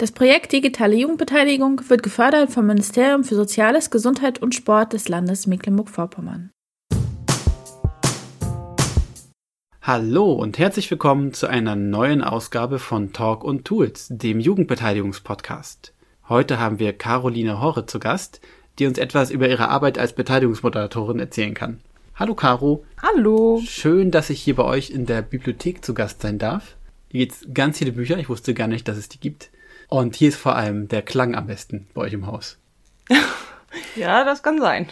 Das Projekt Digitale Jugendbeteiligung wird gefördert vom Ministerium für Soziales, Gesundheit und Sport des Landes Mecklenburg-Vorpommern. Hallo und herzlich willkommen zu einer neuen Ausgabe von Talk und Tools, dem Jugendbeteiligungspodcast. Heute haben wir Caroline Horre zu Gast, die uns etwas über ihre Arbeit als Beteiligungsmoderatorin erzählen kann. Hallo Caro. Hallo. Schön, dass ich hier bei euch in der Bibliothek zu Gast sein darf. Hier gibt's ganz viele Bücher, ich wusste gar nicht, dass es die gibt. Und hier ist vor allem der Klang am besten bei euch im Haus. ja, das kann sein.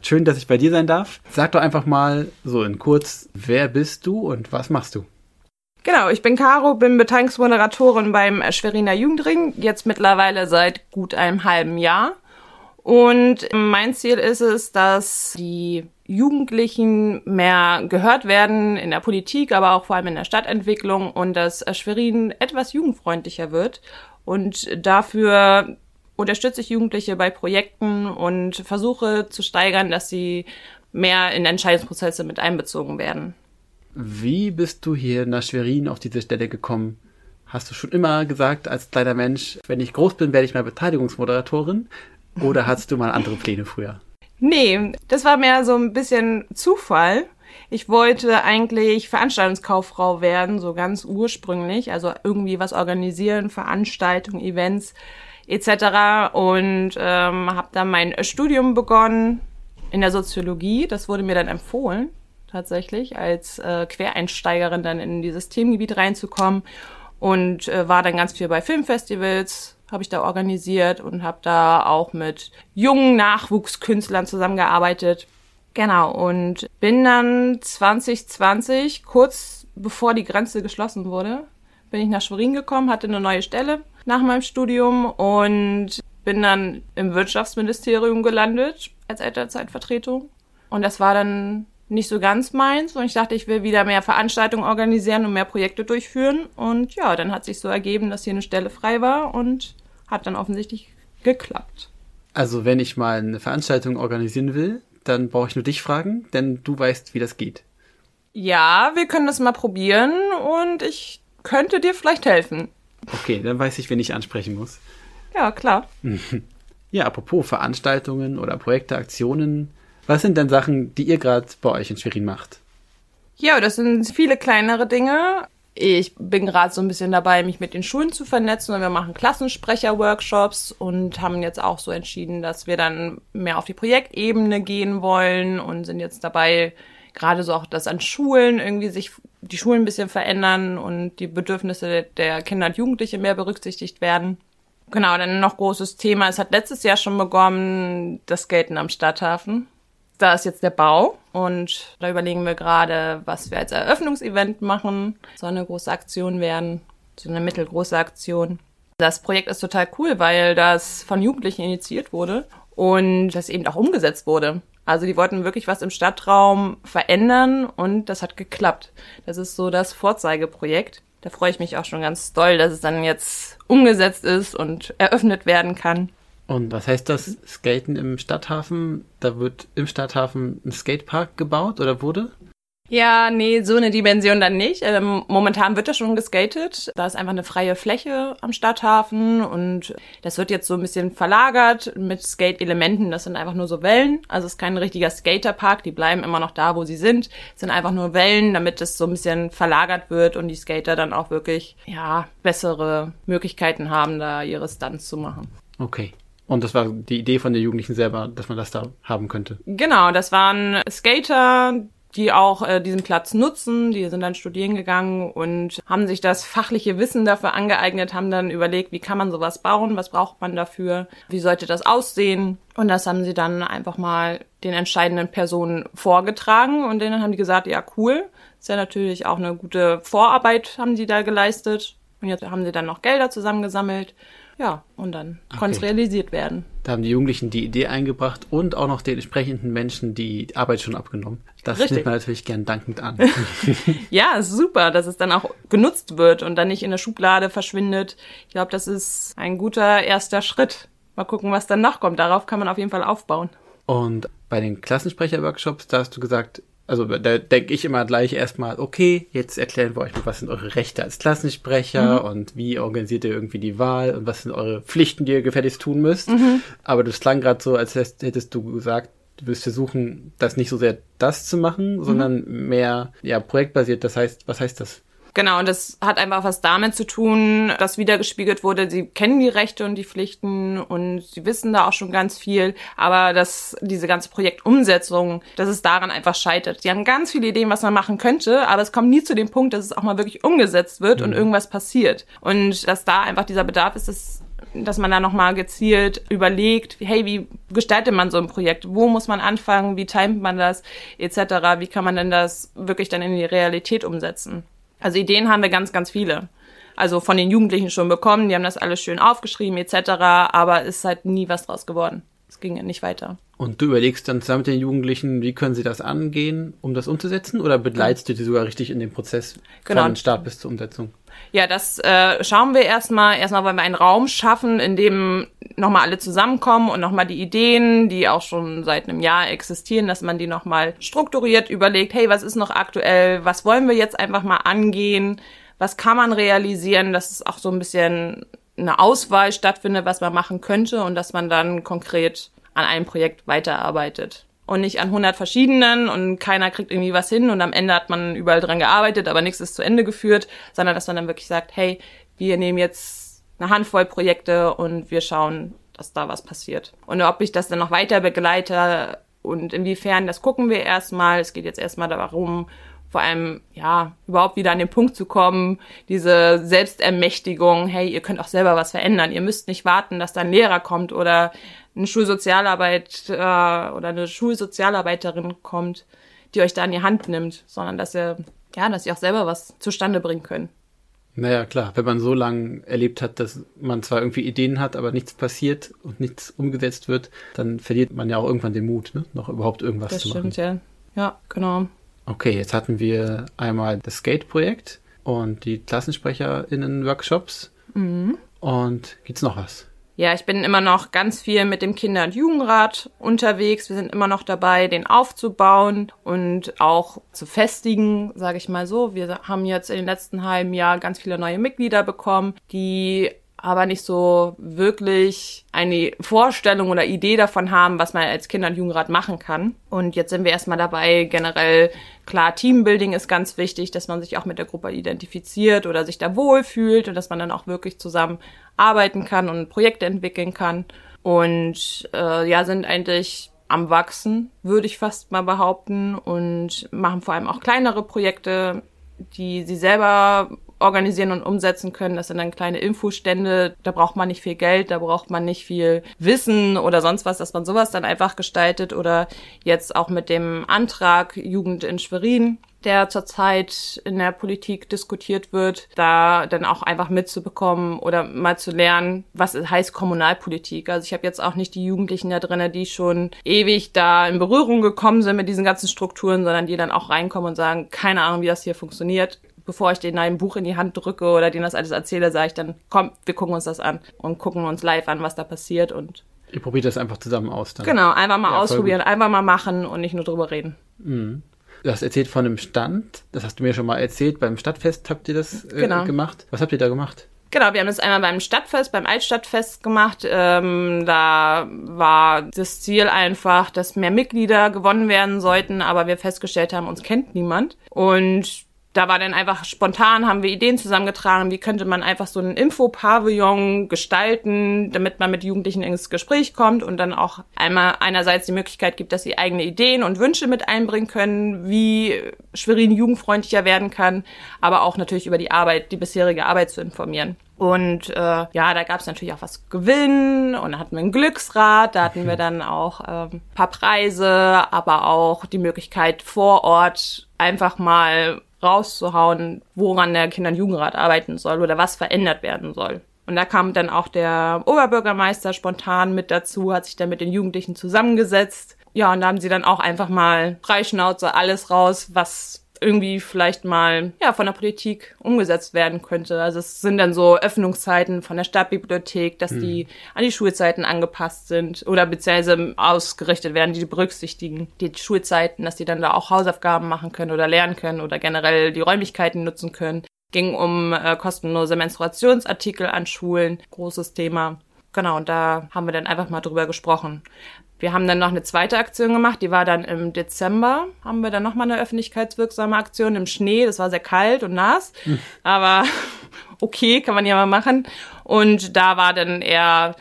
Schön, dass ich bei dir sein darf. Sag doch einfach mal so in kurz, wer bist du und was machst du? Genau, ich bin Caro, bin Beteiligungsmoderatorin beim Schweriner Jugendring, jetzt mittlerweile seit gut einem halben Jahr. Und mein Ziel ist es, dass die Jugendlichen mehr gehört werden in der Politik, aber auch vor allem in der Stadtentwicklung und dass Schwerin etwas jugendfreundlicher wird. Und dafür unterstütze ich Jugendliche bei Projekten und versuche zu steigern, dass sie mehr in Entscheidungsprozesse mit einbezogen werden. Wie bist du hier nach Schwerin auf diese Stelle gekommen? Hast du schon immer gesagt, als kleiner Mensch, wenn ich groß bin, werde ich mal Beteiligungsmoderatorin? Oder hattest du mal andere Pläne früher? Nee, das war mehr so ein bisschen Zufall. Ich wollte eigentlich Veranstaltungskauffrau werden, so ganz ursprünglich, also irgendwie was organisieren, Veranstaltungen, Events etc. Und ähm, habe dann mein Studium begonnen in der Soziologie. Das wurde mir dann empfohlen, tatsächlich, als äh, Quereinsteigerin dann in dieses Themengebiet reinzukommen und äh, war dann ganz viel bei Filmfestivals, habe ich da organisiert und habe da auch mit jungen Nachwuchskünstlern zusammengearbeitet. Genau, und bin dann 2020, kurz bevor die Grenze geschlossen wurde, bin ich nach Schwerin gekommen, hatte eine neue Stelle nach meinem Studium und bin dann im Wirtschaftsministerium gelandet als Elternzeitvertretung. Und das war dann nicht so ganz meins und ich dachte, ich will wieder mehr Veranstaltungen organisieren und mehr Projekte durchführen. Und ja, dann hat sich so ergeben, dass hier eine Stelle frei war und hat dann offensichtlich geklappt. Also wenn ich mal eine Veranstaltung organisieren will, dann brauche ich nur dich fragen, denn du weißt, wie das geht. Ja, wir können das mal probieren und ich könnte dir vielleicht helfen. Okay, dann weiß ich, wen ich ansprechen muss. Ja, klar. Ja, apropos Veranstaltungen oder Projekte, Aktionen. Was sind denn Sachen, die ihr gerade bei euch in Schwerin macht? Ja, das sind viele kleinere Dinge. Ich bin gerade so ein bisschen dabei, mich mit den Schulen zu vernetzen und wir machen Klassensprecher-Workshops und haben jetzt auch so entschieden, dass wir dann mehr auf die Projektebene gehen wollen und sind jetzt dabei, gerade so auch, dass an Schulen irgendwie sich die Schulen ein bisschen verändern und die Bedürfnisse der Kinder und Jugendliche mehr berücksichtigt werden. Genau, dann noch großes Thema. Es hat letztes Jahr schon begonnen, das Skaten am Stadthafen da ist jetzt der Bau und da überlegen wir gerade, was wir als Eröffnungsevent machen. Soll eine große Aktion werden, so eine mittelgroße Aktion. Das Projekt ist total cool, weil das von Jugendlichen initiiert wurde und das eben auch umgesetzt wurde. Also die wollten wirklich was im Stadtraum verändern und das hat geklappt. Das ist so das Vorzeigeprojekt. Da freue ich mich auch schon ganz doll, dass es dann jetzt umgesetzt ist und eröffnet werden kann. Und was heißt das Skaten im Stadthafen? Da wird im Stadthafen ein Skatepark gebaut oder wurde? Ja, nee, so eine Dimension dann nicht. Ähm, momentan wird da schon geskatet. Da ist einfach eine freie Fläche am Stadthafen und das wird jetzt so ein bisschen verlagert mit Skate-Elementen. Das sind einfach nur so Wellen. Also es ist kein richtiger Skaterpark. Die bleiben immer noch da, wo sie sind. Es sind einfach nur Wellen, damit es so ein bisschen verlagert wird und die Skater dann auch wirklich, ja, bessere Möglichkeiten haben, da ihre Stunts zu machen. Okay. Und das war die Idee von den Jugendlichen selber, dass man das da haben könnte. Genau, das waren Skater, die auch äh, diesen Platz nutzen. Die sind dann studieren gegangen und haben sich das fachliche Wissen dafür angeeignet, haben dann überlegt, wie kann man sowas bauen, was braucht man dafür, wie sollte das aussehen. Und das haben sie dann einfach mal den entscheidenden Personen vorgetragen und denen haben die gesagt, ja cool, ist ja natürlich auch eine gute Vorarbeit, haben die da geleistet. Und jetzt haben sie dann noch Gelder zusammengesammelt ja, und dann okay. konnte es realisiert werden. Da haben die Jugendlichen die Idee eingebracht und auch noch den entsprechenden Menschen die Arbeit schon abgenommen. Das Richtig. nimmt man natürlich gern dankend an. ja, super, dass es dann auch genutzt wird und dann nicht in der Schublade verschwindet. Ich glaube, das ist ein guter erster Schritt. Mal gucken, was dann noch kommt. Darauf kann man auf jeden Fall aufbauen. Und bei den Klassensprecher-Workshops, da hast du gesagt, also da denke ich immer gleich erstmal, okay, jetzt erklären wir euch mal, was sind eure Rechte als Klassensprecher mhm. und wie organisiert ihr irgendwie die Wahl und was sind eure Pflichten, die ihr gefälligst tun müsst. Mhm. Aber das klang gerade so, als hättest du gesagt, du wirst versuchen, das nicht so sehr das zu machen, mhm. sondern mehr ja projektbasiert. Das heißt, was heißt das? Genau, und das hat einfach was damit zu tun, dass wiedergespiegelt wurde, sie kennen die Rechte und die Pflichten und sie wissen da auch schon ganz viel, aber dass diese ganze Projektumsetzung, dass es daran einfach scheitert. Sie haben ganz viele Ideen, was man machen könnte, aber es kommt nie zu dem Punkt, dass es auch mal wirklich umgesetzt wird mhm. und irgendwas passiert. Und dass da einfach dieser Bedarf ist, dass dass man da nochmal gezielt überlegt, hey, wie gestaltet man so ein Projekt? Wo muss man anfangen? Wie timet man das? Etc. Wie kann man denn das wirklich dann in die Realität umsetzen? Also Ideen haben wir ganz, ganz viele. Also von den Jugendlichen schon bekommen, die haben das alles schön aufgeschrieben etc., aber ist halt nie was draus geworden. Es ging ja nicht weiter. Und du überlegst dann zusammen mit den Jugendlichen, wie können sie das angehen, um das umzusetzen? Oder begleitest du die sogar richtig in dem Prozess genau. von Start bis zur Umsetzung? Ja, das äh, schauen wir erstmal. Erstmal wollen wir einen Raum schaffen, in dem nochmal alle zusammenkommen und nochmal die Ideen, die auch schon seit einem Jahr existieren, dass man die nochmal strukturiert überlegt, hey, was ist noch aktuell, was wollen wir jetzt einfach mal angehen, was kann man realisieren, dass es auch so ein bisschen eine Auswahl stattfindet, was man machen könnte und dass man dann konkret an einem Projekt weiterarbeitet und nicht an 100 verschiedenen und keiner kriegt irgendwie was hin und am Ende hat man überall dran gearbeitet, aber nichts ist zu Ende geführt, sondern dass man dann wirklich sagt, hey, wir nehmen jetzt eine Handvoll Projekte und wir schauen, dass da was passiert. Und ob ich das dann noch weiter begleite und inwiefern, das gucken wir erstmal. Es geht jetzt erstmal darum, vor allem, ja, überhaupt wieder an den Punkt zu kommen, diese Selbstermächtigung, hey, ihr könnt auch selber was verändern. Ihr müsst nicht warten, dass da ein Lehrer kommt oder eine Schulsozialarbeit äh, oder eine Schulsozialarbeiterin kommt, die euch da in die Hand nimmt, sondern dass ihr, ja, dass ihr auch selber was zustande bringen könnt. Naja, klar, wenn man so lange erlebt hat, dass man zwar irgendwie Ideen hat, aber nichts passiert und nichts umgesetzt wird, dann verliert man ja auch irgendwann den Mut, ne? noch überhaupt irgendwas das zu machen. Das stimmt, ja. Ja, genau. Okay, jetzt hatten wir einmal das Skate-Projekt und die KlassensprecherInnen-Workshops. Mhm. Und gibt's noch was? Ja, ich bin immer noch ganz viel mit dem Kinder- und Jugendrat unterwegs. Wir sind immer noch dabei, den aufzubauen und auch zu festigen, sage ich mal so. Wir haben jetzt in den letzten halben Jahr ganz viele neue Mitglieder bekommen, die aber nicht so wirklich eine Vorstellung oder Idee davon haben, was man als Kinder- und Jugendrat machen kann. Und jetzt sind wir erstmal dabei, generell, klar, Teambuilding ist ganz wichtig, dass man sich auch mit der Gruppe identifiziert oder sich da wohlfühlt und dass man dann auch wirklich zusammen arbeiten kann und Projekte entwickeln kann. Und äh, ja, sind eigentlich am Wachsen, würde ich fast mal behaupten, und machen vor allem auch kleinere Projekte, die sie selber organisieren und umsetzen können. Das sind dann kleine Infostände. Da braucht man nicht viel Geld, da braucht man nicht viel Wissen oder sonst was, dass man sowas dann einfach gestaltet. Oder jetzt auch mit dem Antrag Jugend in Schwerin, der zurzeit in der Politik diskutiert wird, da dann auch einfach mitzubekommen oder mal zu lernen, was heißt Kommunalpolitik. Also ich habe jetzt auch nicht die Jugendlichen da drinnen, die schon ewig da in Berührung gekommen sind mit diesen ganzen Strukturen, sondern die dann auch reinkommen und sagen, keine Ahnung, wie das hier funktioniert bevor ich denen ein Buch in die Hand drücke oder denen das alles erzähle, sage ich dann, komm, wir gucken uns das an und gucken uns live an, was da passiert und Ihr probiert das einfach zusammen aus dann. Genau, einfach mal ja, ausprobieren, einfach mal machen und nicht nur drüber reden. Mhm. Du hast erzählt von einem Stand, das hast du mir schon mal erzählt, beim Stadtfest habt ihr das äh, genau. gemacht. Was habt ihr da gemacht? Genau, wir haben das einmal beim Stadtfest, beim Altstadtfest gemacht. Ähm, da war das Ziel einfach, dass mehr Mitglieder gewonnen werden sollten, aber wir festgestellt haben, uns kennt niemand. Und da war dann einfach spontan, haben wir Ideen zusammengetragen, wie könnte man einfach so einen Infopavillon gestalten, damit man mit Jugendlichen ins Gespräch kommt und dann auch einmal einerseits die Möglichkeit gibt, dass sie eigene Ideen und Wünsche mit einbringen können, wie Schwerin jugendfreundlicher werden kann, aber auch natürlich über die Arbeit, die bisherige Arbeit zu informieren. Und äh, ja, da gab es natürlich auch was gewinnen und da hatten wir ein Glücksrad, da hatten wir dann auch ähm, paar Preise, aber auch die Möglichkeit vor Ort einfach mal rauszuhauen, woran der Kinder- und Jugendrat arbeiten soll oder was verändert werden soll. Und da kam dann auch der Oberbürgermeister spontan mit dazu, hat sich dann mit den Jugendlichen zusammengesetzt. Ja, und da haben sie dann auch einfach mal Freischnauze alles raus, was irgendwie vielleicht mal ja von der Politik umgesetzt werden könnte. Also es sind dann so Öffnungszeiten von der Stadtbibliothek, dass die an die Schulzeiten angepasst sind oder beziehungsweise ausgerichtet werden, die berücksichtigen die Schulzeiten, dass die dann da auch Hausaufgaben machen können oder lernen können oder generell die Räumlichkeiten nutzen können. Ging um äh, kostenlose Menstruationsartikel an Schulen, großes Thema. Genau, und da haben wir dann einfach mal drüber gesprochen. Wir haben dann noch eine zweite Aktion gemacht, die war dann im Dezember, haben wir dann nochmal eine öffentlichkeitswirksame Aktion im Schnee, das war sehr kalt und nass, mhm. aber okay, kann man ja mal machen. Und da war dann eher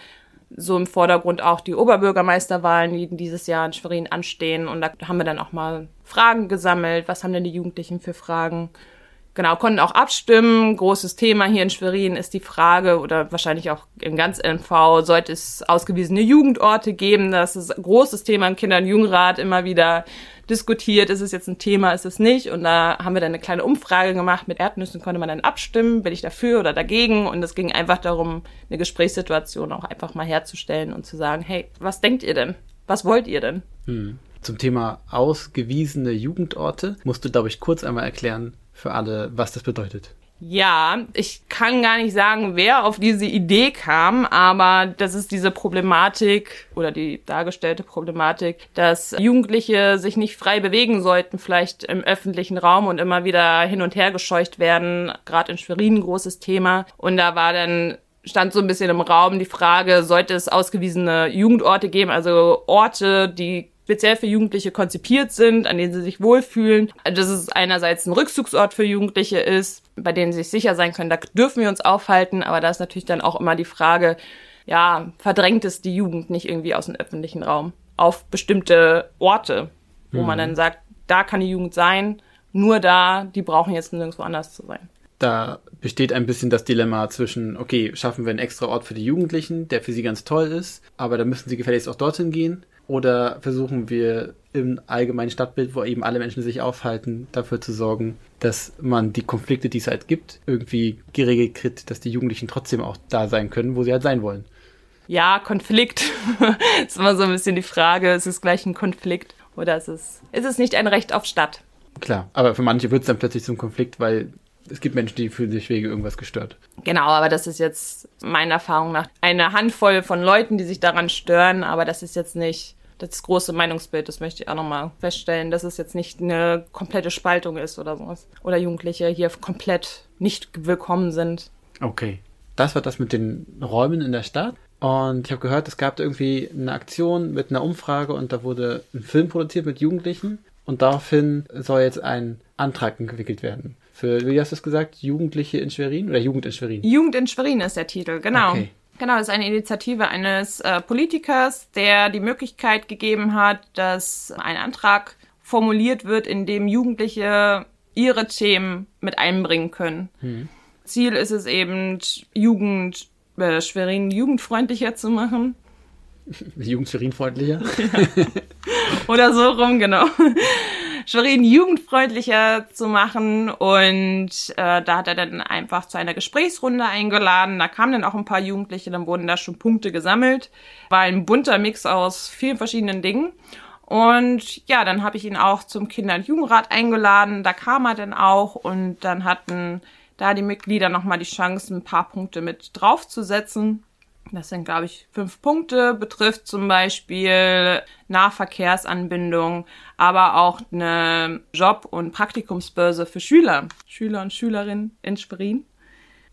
so im Vordergrund auch die Oberbürgermeisterwahlen, die dieses Jahr in Schwerin anstehen. Und da haben wir dann auch mal Fragen gesammelt. Was haben denn die Jugendlichen für Fragen? Genau, konnten auch abstimmen. Großes Thema hier in Schwerin ist die Frage, oder wahrscheinlich auch in ganz NV, sollte es ausgewiesene Jugendorte geben? Das ist ein großes Thema im Kinder- und Jugendrat immer wieder diskutiert. Ist es jetzt ein Thema, ist es nicht? Und da haben wir dann eine kleine Umfrage gemacht. Mit Erdnüssen konnte man dann abstimmen, bin ich dafür oder dagegen? Und es ging einfach darum, eine Gesprächssituation auch einfach mal herzustellen und zu sagen, hey, was denkt ihr denn? Was wollt ihr denn? Hm. Zum Thema ausgewiesene Jugendorte musst du, glaube ich, kurz einmal erklären, für alle, was das bedeutet. Ja, ich kann gar nicht sagen, wer auf diese Idee kam, aber das ist diese Problematik oder die dargestellte Problematik, dass Jugendliche sich nicht frei bewegen sollten, vielleicht im öffentlichen Raum und immer wieder hin und her gescheucht werden. Gerade in Schwerin ein großes Thema. Und da war dann stand so ein bisschen im Raum die Frage, sollte es ausgewiesene Jugendorte geben, also Orte, die speziell für Jugendliche konzipiert sind, an denen sie sich wohlfühlen. Dass es einerseits ein Rückzugsort für Jugendliche ist, bei denen sie sich sicher sein können, da dürfen wir uns aufhalten, aber da ist natürlich dann auch immer die Frage, ja, verdrängt es die Jugend nicht irgendwie aus dem öffentlichen Raum auf bestimmte Orte, wo mhm. man dann sagt, da kann die Jugend sein, nur da, die brauchen jetzt nirgendwo anders zu sein. Da besteht ein bisschen das Dilemma zwischen, okay, schaffen wir einen extra Ort für die Jugendlichen, der für sie ganz toll ist, aber da müssen sie gefälligst auch dorthin gehen. Oder versuchen wir im allgemeinen Stadtbild, wo eben alle Menschen sich aufhalten, dafür zu sorgen, dass man die Konflikte, die es halt gibt, irgendwie geregelt kriegt, dass die Jugendlichen trotzdem auch da sein können, wo sie halt sein wollen. Ja, Konflikt. das ist immer so ein bisschen die Frage, ist es gleich ein Konflikt oder ist es, ist es nicht ein Recht auf Stadt? Klar, aber für manche wird es dann plötzlich zum Konflikt, weil es gibt Menschen, die fühlen sich wegen irgendwas gestört. Genau, aber das ist jetzt meiner Erfahrung nach eine Handvoll von Leuten, die sich daran stören, aber das ist jetzt nicht das große Meinungsbild, das möchte ich auch nochmal feststellen, dass es jetzt nicht eine komplette Spaltung ist oder sowas. Oder Jugendliche hier komplett nicht willkommen sind. Okay. Das war das mit den Räumen in der Stadt. Und ich habe gehört, es gab irgendwie eine Aktion mit einer Umfrage und da wurde ein Film produziert mit Jugendlichen. Und daraufhin soll jetzt ein Antrag entwickelt werden. Für, wie hast du es gesagt, Jugendliche in Schwerin oder Jugend in Schwerin? Jugend in Schwerin ist der Titel, genau. Okay. Genau, das ist eine Initiative eines äh, Politikers, der die Möglichkeit gegeben hat, dass ein Antrag formuliert wird, in dem Jugendliche ihre Themen mit einbringen können. Mhm. Ziel ist es eben, Jugend, äh, Schwerin jugendfreundlicher zu machen. Jugend Schwerin freundlicher? Ja. Oder so rum, genau. Schwerin jugendfreundlicher zu machen. Und äh, da hat er dann einfach zu einer Gesprächsrunde eingeladen. Da kamen dann auch ein paar Jugendliche, dann wurden da schon Punkte gesammelt. War ein bunter Mix aus vielen verschiedenen Dingen. Und ja, dann habe ich ihn auch zum Kinder- und Jugendrat eingeladen. Da kam er dann auch und dann hatten da die Mitglieder nochmal die Chance, ein paar Punkte mit draufzusetzen. Das sind, glaube ich, fünf Punkte, betrifft zum Beispiel Nahverkehrsanbindung, aber auch eine Job- und Praktikumsbörse für Schüler, Schüler und Schülerinnen in Schwerin.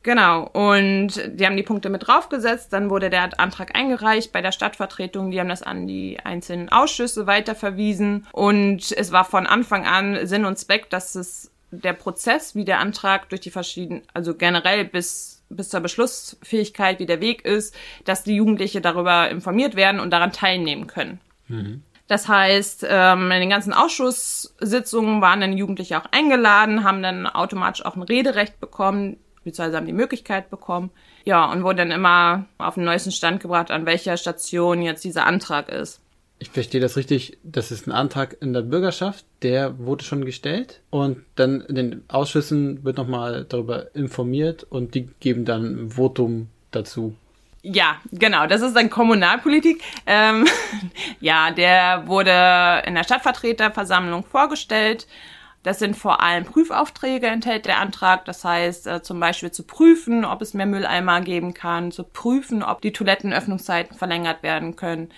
Genau, und die haben die Punkte mit draufgesetzt, dann wurde der Antrag eingereicht bei der Stadtvertretung, die haben das an die einzelnen Ausschüsse weiterverwiesen. Und es war von Anfang an Sinn und Zweck, dass es der Prozess, wie der Antrag durch die verschiedenen, also generell bis bis zur Beschlussfähigkeit, wie der Weg ist, dass die Jugendliche darüber informiert werden und daran teilnehmen können. Mhm. Das heißt, ähm, in den ganzen Ausschusssitzungen waren dann Jugendliche auch eingeladen, haben dann automatisch auch ein Rederecht bekommen, beziehungsweise haben die Möglichkeit bekommen. Ja, und wurden dann immer auf den neuesten Stand gebracht, an welcher Station jetzt dieser Antrag ist. Ich verstehe das richtig, das ist ein Antrag in der Bürgerschaft, der wurde schon gestellt und dann in den Ausschüssen wird nochmal darüber informiert und die geben dann ein Votum dazu. Ja, genau, das ist dann Kommunalpolitik. Ähm, ja, der wurde in der Stadtvertreterversammlung vorgestellt. Das sind vor allem Prüfaufträge, enthält der Antrag. Das heißt, äh, zum Beispiel zu prüfen, ob es mehr Mülleimer geben kann, zu prüfen, ob die Toilettenöffnungszeiten verlängert werden können.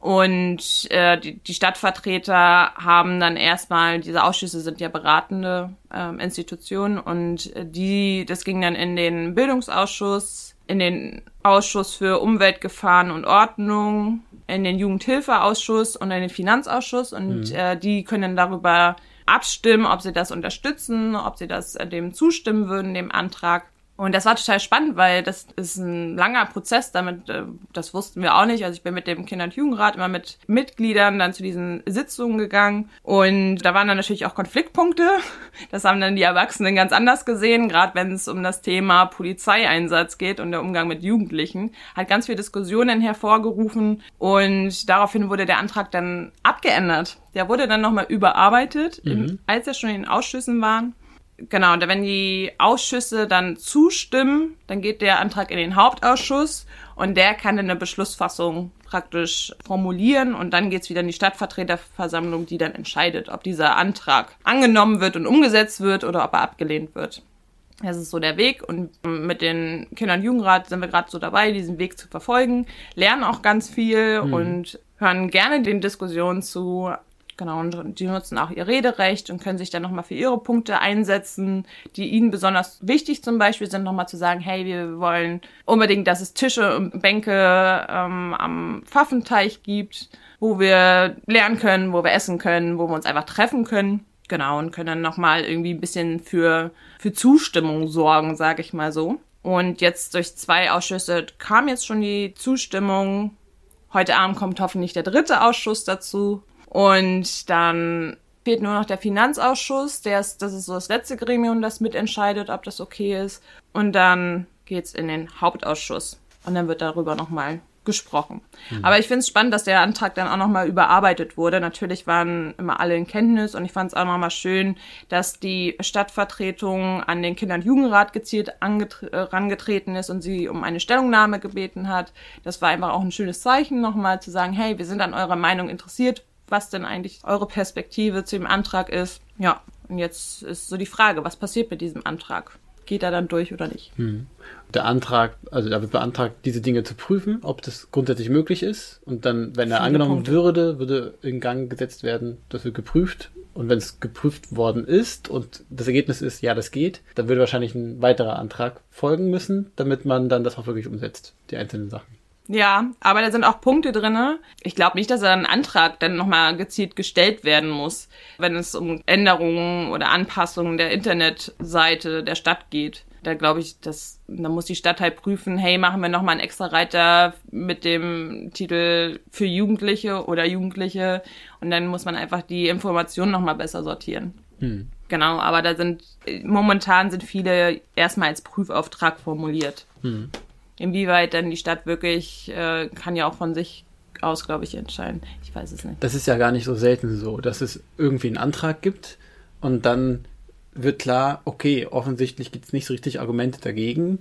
Und äh, die, die Stadtvertreter haben dann erstmal, diese Ausschüsse sind ja beratende äh, Institutionen und die, das ging dann in den Bildungsausschuss, in den Ausschuss für Umweltgefahren und Ordnung, in den Jugendhilfeausschuss und in den Finanzausschuss und mhm. äh, die können darüber abstimmen, ob sie das unterstützen, ob sie das äh, dem zustimmen würden, dem Antrag. Und das war total spannend, weil das ist ein langer Prozess. Damit, äh, das wussten wir auch nicht. Also ich bin mit dem Kinder- und Jugendrat immer mit Mitgliedern dann zu diesen Sitzungen gegangen. Und da waren dann natürlich auch Konfliktpunkte. Das haben dann die Erwachsenen ganz anders gesehen, gerade wenn es um das Thema Polizeieinsatz geht und der Umgang mit Jugendlichen. Hat ganz viele Diskussionen hervorgerufen. Und daraufhin wurde der Antrag dann abgeändert. Der wurde dann nochmal überarbeitet, mhm. als er schon in den Ausschüssen war. Genau, und wenn die Ausschüsse dann zustimmen, dann geht der Antrag in den Hauptausschuss und der kann eine Beschlussfassung praktisch formulieren und dann geht's wieder in die Stadtvertreterversammlung, die dann entscheidet, ob dieser Antrag angenommen wird und umgesetzt wird oder ob er abgelehnt wird. Das ist so der Weg und mit den Kindern- und Jugendrat sind wir gerade so dabei, diesen Weg zu verfolgen, lernen auch ganz viel mhm. und hören gerne den Diskussionen zu, Genau, und die nutzen auch ihr Rederecht und können sich dann nochmal für ihre Punkte einsetzen, die ihnen besonders wichtig zum Beispiel sind, nochmal zu sagen, hey, wir wollen unbedingt, dass es Tische und Bänke ähm, am Pfaffenteich gibt, wo wir lernen können, wo wir essen können, wo wir uns einfach treffen können. Genau, und können dann nochmal irgendwie ein bisschen für, für Zustimmung sorgen, sage ich mal so. Und jetzt durch zwei Ausschüsse kam jetzt schon die Zustimmung. Heute Abend kommt hoffentlich der dritte Ausschuss dazu. Und dann fehlt nur noch der Finanzausschuss, der ist, das ist so das letzte Gremium, das mitentscheidet, ob das okay ist. Und dann geht's in den Hauptausschuss. Und dann wird darüber nochmal gesprochen. Mhm. Aber ich finde es spannend, dass der Antrag dann auch nochmal überarbeitet wurde. Natürlich waren immer alle in Kenntnis und ich fand es auch nochmal schön, dass die Stadtvertretung an den Kinder- und Jugendrat gezielt herangetreten ist und sie um eine Stellungnahme gebeten hat. Das war einfach auch ein schönes Zeichen, nochmal zu sagen, hey, wir sind an eurer Meinung interessiert, was denn eigentlich eure Perspektive zu dem Antrag ist. Ja, und jetzt ist so die Frage, was passiert mit diesem Antrag? Geht er dann durch oder nicht? Hm. Der Antrag, also da wird beantragt, diese Dinge zu prüfen, ob das grundsätzlich möglich ist. Und dann, wenn er Viele angenommen Punkte. würde, würde in Gang gesetzt werden, das wird geprüft. Und wenn es geprüft worden ist und das Ergebnis ist, ja, das geht, dann würde wahrscheinlich ein weiterer Antrag folgen müssen, damit man dann das auch wirklich umsetzt, die einzelnen Sachen. Ja, aber da sind auch Punkte drinne. Ich glaube nicht, dass ein Antrag dann nochmal gezielt gestellt werden muss, wenn es um Änderungen oder Anpassungen der Internetseite der Stadt geht. Da glaube ich, dass da muss die Stadt halt prüfen, hey, machen wir nochmal einen extra Reiter mit dem Titel für Jugendliche oder Jugendliche und dann muss man einfach die Informationen nochmal besser sortieren. Hm. Genau, aber da sind momentan sind viele erstmal als Prüfauftrag formuliert. Hm. Inwieweit dann die Stadt wirklich, äh, kann ja auch von sich aus, glaube ich, entscheiden. Ich weiß es nicht. Das ist ja gar nicht so selten so, dass es irgendwie einen Antrag gibt und dann wird klar, okay, offensichtlich gibt es nicht so richtig Argumente dagegen.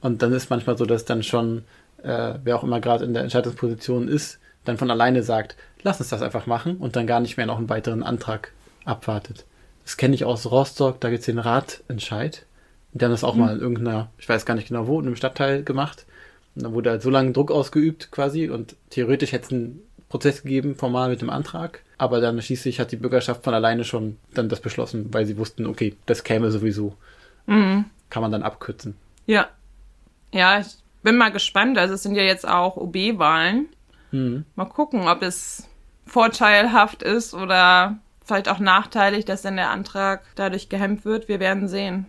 Und dann ist manchmal so, dass dann schon, äh, wer auch immer gerade in der Entscheidungsposition ist, dann von alleine sagt, lass uns das einfach machen und dann gar nicht mehr noch einen weiteren Antrag abwartet. Das kenne ich aus Rostock, da gibt es den Ratentscheid. Die haben das auch mhm. mal in irgendeiner, ich weiß gar nicht genau wo, in einem Stadtteil gemacht. Und dann wurde halt so lange Druck ausgeübt quasi und theoretisch hätte es einen Prozess gegeben, formal mit dem Antrag. Aber dann schließlich hat die Bürgerschaft von alleine schon dann das beschlossen, weil sie wussten, okay, das käme sowieso. Mhm. Kann man dann abkürzen. Ja. Ja, ich bin mal gespannt. Also es sind ja jetzt auch OB-Wahlen. Mhm. Mal gucken, ob es vorteilhaft ist oder vielleicht auch nachteilig, dass dann der Antrag dadurch gehemmt wird. Wir werden sehen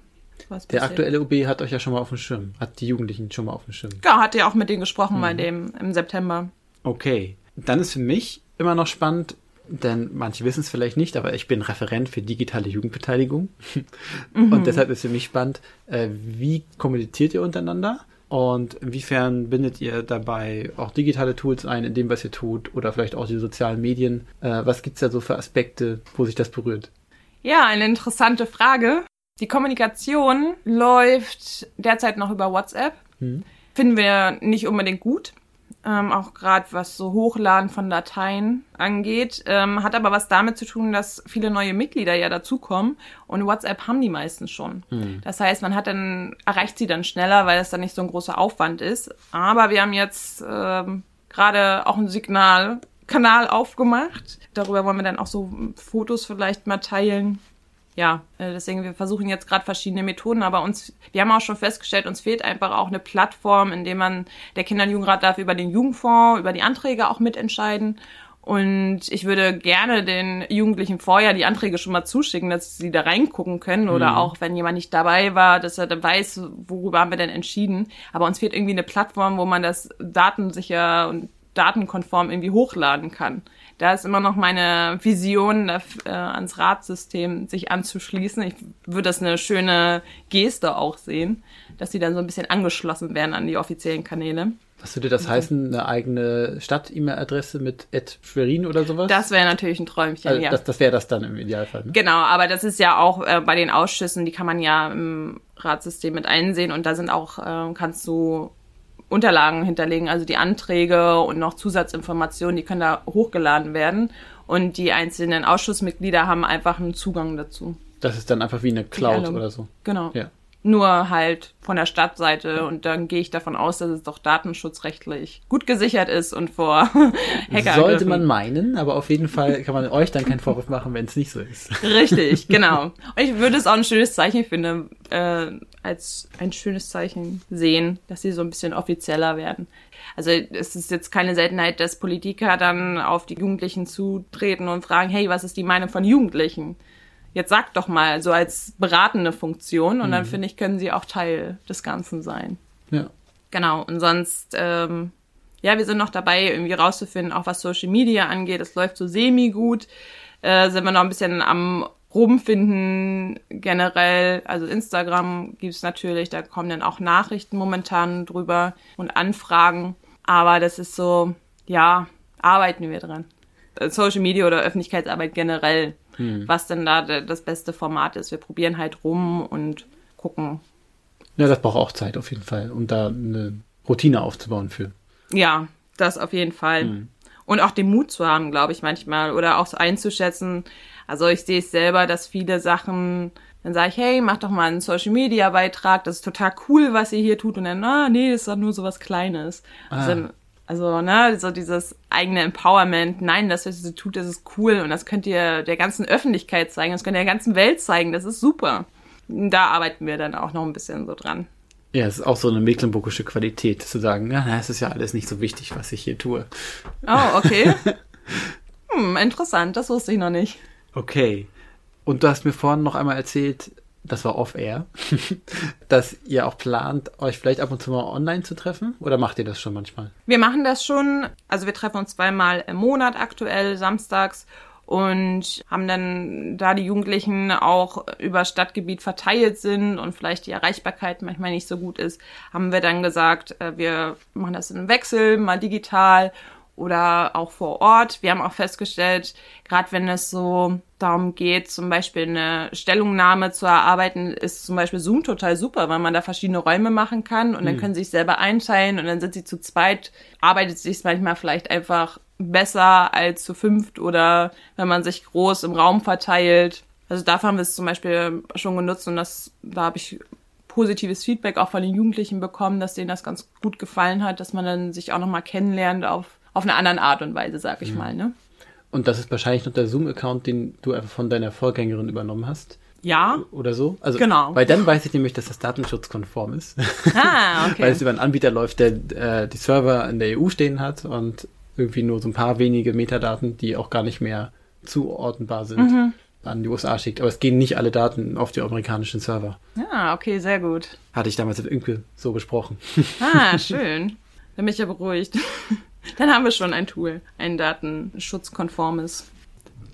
was Der aktuelle OB hat euch ja schon mal auf dem Schirm, hat die Jugendlichen schon mal auf dem Schirm. Ja, hat ja auch mit denen gesprochen mhm. bei dem im September. Okay, dann ist für mich immer noch spannend, denn manche wissen es vielleicht nicht, aber ich bin Referent für digitale Jugendbeteiligung. Mhm. Und deshalb ist für mich spannend, äh, wie kommuniziert ihr untereinander? Und inwiefern bindet ihr dabei auch digitale Tools ein in dem, was ihr tut, oder vielleicht auch die sozialen Medien? Äh, was gibt's da so für Aspekte, wo sich das berührt? Ja, eine interessante Frage. Die Kommunikation läuft derzeit noch über WhatsApp. Hm. finden wir nicht unbedingt gut. Ähm, auch gerade was so Hochladen von Dateien angeht, ähm, hat aber was damit zu tun, dass viele neue Mitglieder ja dazukommen und WhatsApp haben die meistens schon. Hm. Das heißt, man hat dann erreicht sie dann schneller, weil es dann nicht so ein großer Aufwand ist. Aber wir haben jetzt ähm, gerade auch ein Signalkanal aufgemacht. Darüber wollen wir dann auch so Fotos vielleicht mal teilen ja, äh, deswegen wir versuchen jetzt gerade verschiedene Methoden, aber uns, wir haben auch schon festgestellt, uns fehlt einfach auch eine Plattform, in der man, der Kinder- und Jugendrat darf über den Jugendfonds, über die Anträge auch mitentscheiden. Und ich würde gerne den Jugendlichen vorher die Anträge schon mal zuschicken, dass sie da reingucken können. Oder mhm. auch, wenn jemand nicht dabei war, dass er dann weiß, worüber haben wir denn entschieden. Aber uns fehlt irgendwie eine Plattform, wo man das datensicher und datenkonform irgendwie hochladen kann da ist immer noch meine Vision, äh, ans Ratsystem sich anzuschließen. Ich würde das eine schöne Geste auch sehen, dass sie dann so ein bisschen angeschlossen werden an die offiziellen Kanäle. Was würde das heißen, eine eigene Stadt-E-Mail-Adresse mit Ed Schwerin oder sowas? Das wäre natürlich ein Träumchen, also ja. Das, das wäre das dann im Idealfall. Ne? Genau, aber das ist ja auch äh, bei den Ausschüssen, die kann man ja im Ratssystem mit einsehen und da sind auch, äh, kannst du Unterlagen hinterlegen, also die Anträge und noch Zusatzinformationen, die können da hochgeladen werden. Und die einzelnen Ausschussmitglieder haben einfach einen Zugang dazu. Das ist dann einfach wie eine Cloud oder so. Genau. Ja. Nur halt von der Stadtseite und dann gehe ich davon aus, dass es doch datenschutzrechtlich gut gesichert ist und vor Hacker. Sollte man meinen, aber auf jeden Fall kann man euch dann keinen Vorwurf machen, wenn es nicht so ist. Richtig, genau. Und ich würde es auch ein schönes Zeichen finden, äh, als ein schönes Zeichen sehen, dass sie so ein bisschen offizieller werden. Also es ist jetzt keine Seltenheit, dass Politiker dann auf die Jugendlichen zutreten und fragen, hey, was ist die Meinung von Jugendlichen? Jetzt sagt doch mal, so als beratende Funktion und mhm. dann finde ich, können sie auch Teil des Ganzen sein. Ja. Genau, und sonst, ähm, ja, wir sind noch dabei, irgendwie rauszufinden, auch was Social Media angeht. Es läuft so semi-gut. Äh, sind wir noch ein bisschen am rumfinden generell. Also Instagram gibt's natürlich, da kommen dann auch Nachrichten momentan drüber und Anfragen. Aber das ist so, ja, arbeiten wir dran. Social Media oder Öffentlichkeitsarbeit generell, hm. was denn da das beste Format ist. Wir probieren halt rum und gucken. Ja, das braucht auch Zeit auf jeden Fall, um da eine Routine aufzubauen für. Ja, das auf jeden Fall. Hm. Und auch den Mut zu haben, glaube ich, manchmal. Oder auch einzuschätzen, also ich sehe es selber, dass viele Sachen, dann sage ich, hey, mach doch mal einen Social Media Beitrag, das ist total cool, was ihr hier tut. Und dann, ah, nee, das ist doch nur so was Kleines. Ah. Also, also, ne, so dieses eigene Empowerment, nein, das, was ihr tut, das ist cool und das könnt ihr der ganzen Öffentlichkeit zeigen, das könnt ihr der ganzen Welt zeigen, das ist super. Da arbeiten wir dann auch noch ein bisschen so dran. Ja, es ist auch so eine mecklenburgische Qualität, zu sagen, ja, es ist ja alles nicht so wichtig, was ich hier tue. Oh, okay. hm, interessant, das wusste ich noch nicht. Okay. Und du hast mir vorhin noch einmal erzählt, das war off-air, dass ihr auch plant, euch vielleicht ab und zu mal online zu treffen? Oder macht ihr das schon manchmal? Wir machen das schon. Also wir treffen uns zweimal im Monat aktuell, samstags. Und haben dann, da die Jugendlichen auch über Stadtgebiet verteilt sind und vielleicht die Erreichbarkeit manchmal nicht so gut ist, haben wir dann gesagt, äh, wir machen das in einem Wechsel, mal digital oder auch vor Ort. Wir haben auch festgestellt, gerade wenn es so darum geht, zum Beispiel eine Stellungnahme zu erarbeiten, ist zum Beispiel Zoom total super, weil man da verschiedene Räume machen kann und dann mhm. können sie sich selber einteilen und dann sind sie zu zweit, arbeitet sich manchmal vielleicht einfach besser als zu fünft oder wenn man sich groß im Raum verteilt. Also dafür haben wir es zum Beispiel schon genutzt und das, da habe ich positives Feedback auch von den Jugendlichen bekommen, dass denen das ganz gut gefallen hat, dass man dann sich auch nochmal kennenlernt auf auf eine andere Art und Weise, sag ich mhm. mal. Ne? Und das ist wahrscheinlich noch der Zoom-Account, den du einfach von deiner Vorgängerin übernommen hast. Ja. Oder so. Also, genau. Weil dann weiß ich nämlich, dass das datenschutzkonform ist. Ah, okay. weil es über einen Anbieter läuft, der äh, die Server in der EU stehen hat und irgendwie nur so ein paar wenige Metadaten, die auch gar nicht mehr zuordnenbar sind, mhm. an die USA schickt. Aber es gehen nicht alle Daten auf die amerikanischen Server. Ah, okay, sehr gut. Hatte ich damals mit Inke so besprochen. Ah, schön. Bin ich ja beruhigt. Dann haben wir schon ein Tool, ein datenschutzkonformes.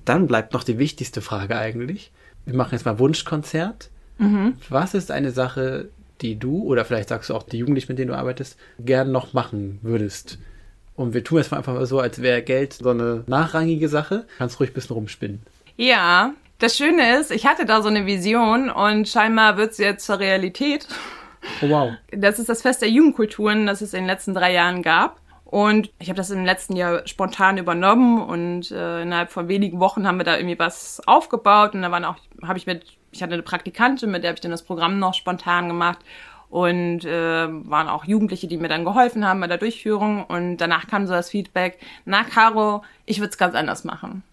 Dann bleibt noch die wichtigste Frage eigentlich. Wir machen jetzt mal Wunschkonzert. Mhm. Was ist eine Sache, die du oder vielleicht sagst du auch die Jugendlichen, mit denen du arbeitest, gern noch machen würdest? Und wir tun es einfach mal so, als wäre Geld so eine nachrangige Sache. Kannst ruhig ein bisschen rumspinnen. Ja, das Schöne ist, ich hatte da so eine Vision und scheinbar wird es jetzt zur Realität. Oh, wow. Das ist das Fest der Jugendkulturen, das es in den letzten drei Jahren gab. Und ich habe das im letzten Jahr spontan übernommen und äh, innerhalb von wenigen Wochen haben wir da irgendwie was aufgebaut und da waren auch, habe ich mit, ich hatte eine Praktikantin, mit der habe ich dann das Programm noch spontan gemacht und äh, waren auch Jugendliche, die mir dann geholfen haben bei der Durchführung und danach kam so das Feedback, na Caro, ich würde es ganz anders machen.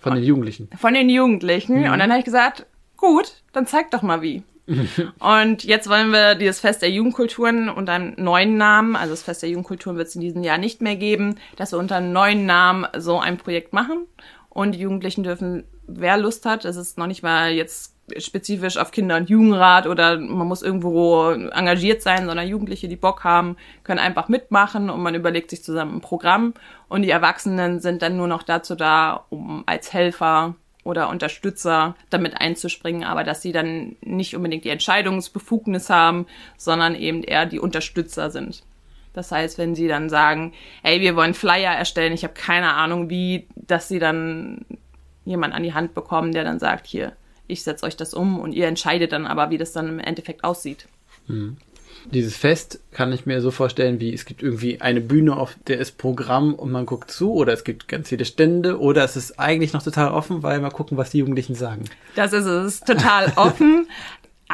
Von den Jugendlichen. Von den Jugendlichen. Mhm. Und dann habe ich gesagt, gut, dann zeig doch mal wie. und jetzt wollen wir dieses Fest der Jugendkulturen unter einem neuen Namen, also das Fest der Jugendkulturen wird es in diesem Jahr nicht mehr geben, dass wir unter einem neuen Namen so ein Projekt machen. Und die Jugendlichen dürfen, wer Lust hat, es ist noch nicht mal jetzt spezifisch auf Kinder- und Jugendrat oder man muss irgendwo engagiert sein, sondern Jugendliche, die Bock haben, können einfach mitmachen und man überlegt sich zusammen ein Programm und die Erwachsenen sind dann nur noch dazu da, um als Helfer oder Unterstützer damit einzuspringen, aber dass sie dann nicht unbedingt die Entscheidungsbefugnis haben, sondern eben eher die Unterstützer sind. Das heißt, wenn sie dann sagen, ey, wir wollen Flyer erstellen, ich habe keine Ahnung wie, dass sie dann jemand an die Hand bekommen, der dann sagt, hier, ich setze euch das um und ihr entscheidet dann aber, wie das dann im Endeffekt aussieht. Mhm. Dieses Fest kann ich mir so vorstellen, wie es gibt irgendwie eine Bühne, auf der ist Programm und man guckt zu, oder es gibt ganz viele Stände, oder es ist eigentlich noch total offen, weil mal gucken, was die Jugendlichen sagen. Das ist es, total offen.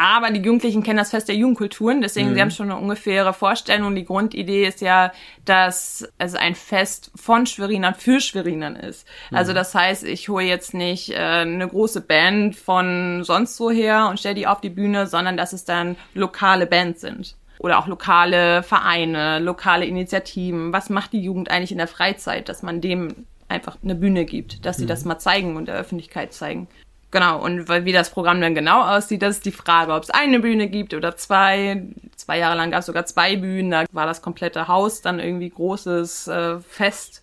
Aber die Jugendlichen kennen das Fest der Jugendkulturen, deswegen mhm. sie haben schon eine ungefähre Vorstellung. Die Grundidee ist ja, dass es ein Fest von Schwerinern für Schwerinern ist. Mhm. Also das heißt, ich hole jetzt nicht äh, eine große Band von sonst woher und stelle die auf die Bühne, sondern dass es dann lokale Bands sind oder auch lokale Vereine, lokale Initiativen. Was macht die Jugend eigentlich in der Freizeit, dass man dem einfach eine Bühne gibt, dass sie mhm. das mal zeigen und der Öffentlichkeit zeigen. Genau, und wie das Programm dann genau aussieht, das ist die Frage, ob es eine Bühne gibt oder zwei. Zwei Jahre lang gab es sogar zwei Bühnen, da war das komplette Haus dann irgendwie großes äh, Fest.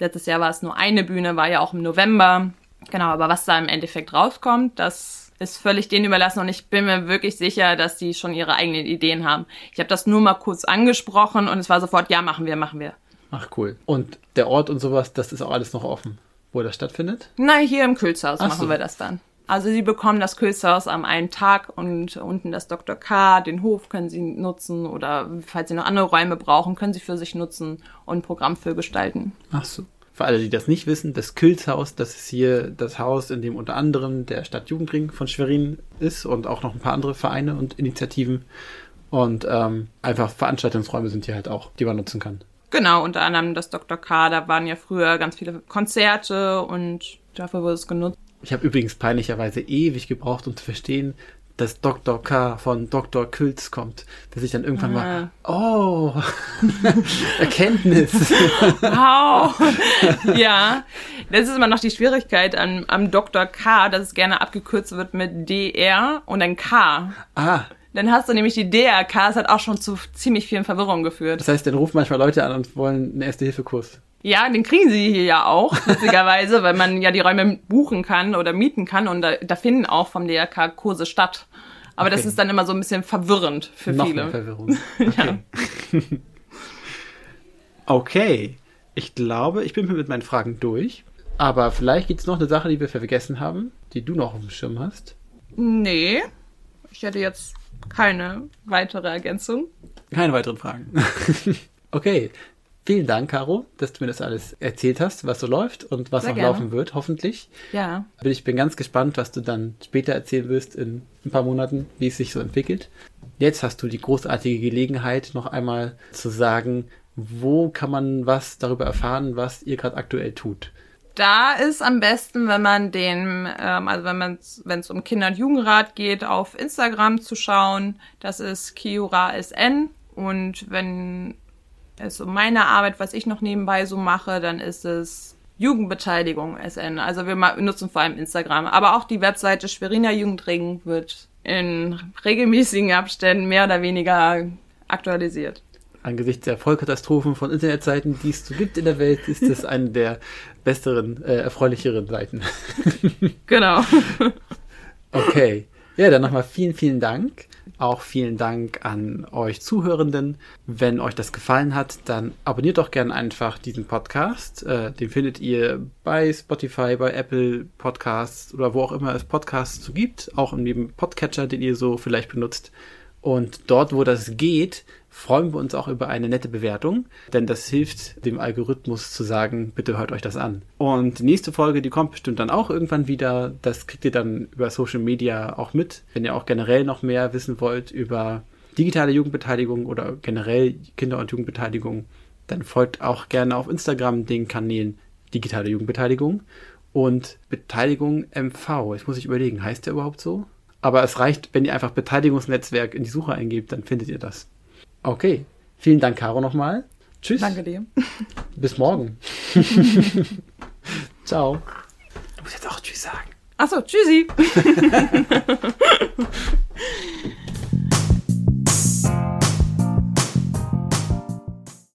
Letztes Jahr war es nur eine Bühne, war ja auch im November. Genau, aber was da im Endeffekt rauskommt, das ist völlig denen überlassen und ich bin mir wirklich sicher, dass die schon ihre eigenen Ideen haben. Ich habe das nur mal kurz angesprochen und es war sofort, ja, machen wir, machen wir. Ach cool. Und der Ort und sowas, das ist auch alles noch offen wo das stattfindet? Nein, hier im Külzhaus machen so. wir das dann. Also Sie bekommen das Külzhaus am einen Tag und unten das Dr. K, den Hof können Sie nutzen oder falls Sie noch andere Räume brauchen, können Sie für sich nutzen und ein Programm für gestalten. Ach so. Für alle, die das nicht wissen, das Külzhaus, das ist hier das Haus, in dem unter anderem der Stadtjugendring von Schwerin ist und auch noch ein paar andere Vereine und Initiativen. Und ähm, einfach Veranstaltungsräume sind hier halt auch, die man nutzen kann. Genau, unter anderem das Dr. K, da waren ja früher ganz viele Konzerte und dafür wurde es genutzt. Ich habe übrigens peinlicherweise ewig gebraucht, um zu verstehen, dass Dr. K von Dr. Külz kommt, dass ich dann irgendwann ah. mal, oh, Erkenntnis. wow. ja, das ist immer noch die Schwierigkeit am, am Dr. K, dass es gerne abgekürzt wird mit DR und dann K. Ah. Dann hast du nämlich die DRK, das hat auch schon zu ziemlich vielen Verwirrungen geführt. Das heißt, dann rufen manchmal Leute an und wollen einen Erste-Hilfe-Kurs. Ja, den kriegen sie hier ja auch, witzigerweise, weil man ja die Räume buchen kann oder mieten kann und da, da finden auch vom DRK Kurse statt. Aber okay. das ist dann immer so ein bisschen verwirrend für Noch viele. Mehr Verwirrung. Okay. ja. okay. Ich glaube, ich bin mit meinen Fragen durch. Aber vielleicht gibt es noch eine Sache, die wir vergessen haben, die du noch auf dem Schirm hast. Nee. Ich hätte jetzt keine weitere Ergänzung. Keine weiteren Fragen. okay. Vielen Dank, Caro, dass du mir das alles erzählt hast, was so läuft und was Sehr noch gerne. laufen wird, hoffentlich. Ja. Ich bin ganz gespannt, was du dann später erzählen wirst in ein paar Monaten, wie es sich so entwickelt. Jetzt hast du die großartige Gelegenheit, noch einmal zu sagen, wo kann man was darüber erfahren, was ihr gerade aktuell tut da ist am besten, wenn man den, ähm, also wenn man wenn es um Kinder- und Jugendrat geht, auf Instagram zu schauen. Das ist Kiura SN. Und wenn es um meine Arbeit, was ich noch nebenbei so mache, dann ist es Jugendbeteiligung SN. Also wir nutzen vor allem Instagram. Aber auch die Webseite Schweriner Jugendring wird in regelmäßigen Abständen mehr oder weniger aktualisiert angesichts der Vollkatastrophen von Internetseiten, die es so gibt in der Welt, ist das eine der besseren, äh, erfreulicheren Seiten. genau. okay. Ja, dann nochmal vielen, vielen Dank. Auch vielen Dank an euch Zuhörenden. Wenn euch das gefallen hat, dann abonniert doch gerne einfach diesen Podcast. Äh, den findet ihr bei Spotify, bei Apple Podcasts oder wo auch immer es Podcasts zu gibt. Auch in dem Podcatcher, den ihr so vielleicht benutzt. Und dort, wo das geht, freuen wir uns auch über eine nette Bewertung, denn das hilft dem Algorithmus zu sagen, bitte hört euch das an. Und die nächste Folge, die kommt bestimmt dann auch irgendwann wieder. Das kriegt ihr dann über Social Media auch mit. Wenn ihr auch generell noch mehr wissen wollt über digitale Jugendbeteiligung oder generell Kinder- und Jugendbeteiligung, dann folgt auch gerne auf Instagram den Kanälen Digitale Jugendbeteiligung und Beteiligung MV. Jetzt muss ich überlegen, heißt der überhaupt so? Aber es reicht, wenn ihr einfach Beteiligungsnetzwerk in die Suche eingebt, dann findet ihr das. Okay. Vielen Dank, Caro, nochmal. Tschüss. Danke dir. Bis morgen. Ciao. Du musst jetzt auch Tschüss sagen. Achso, tschüssi.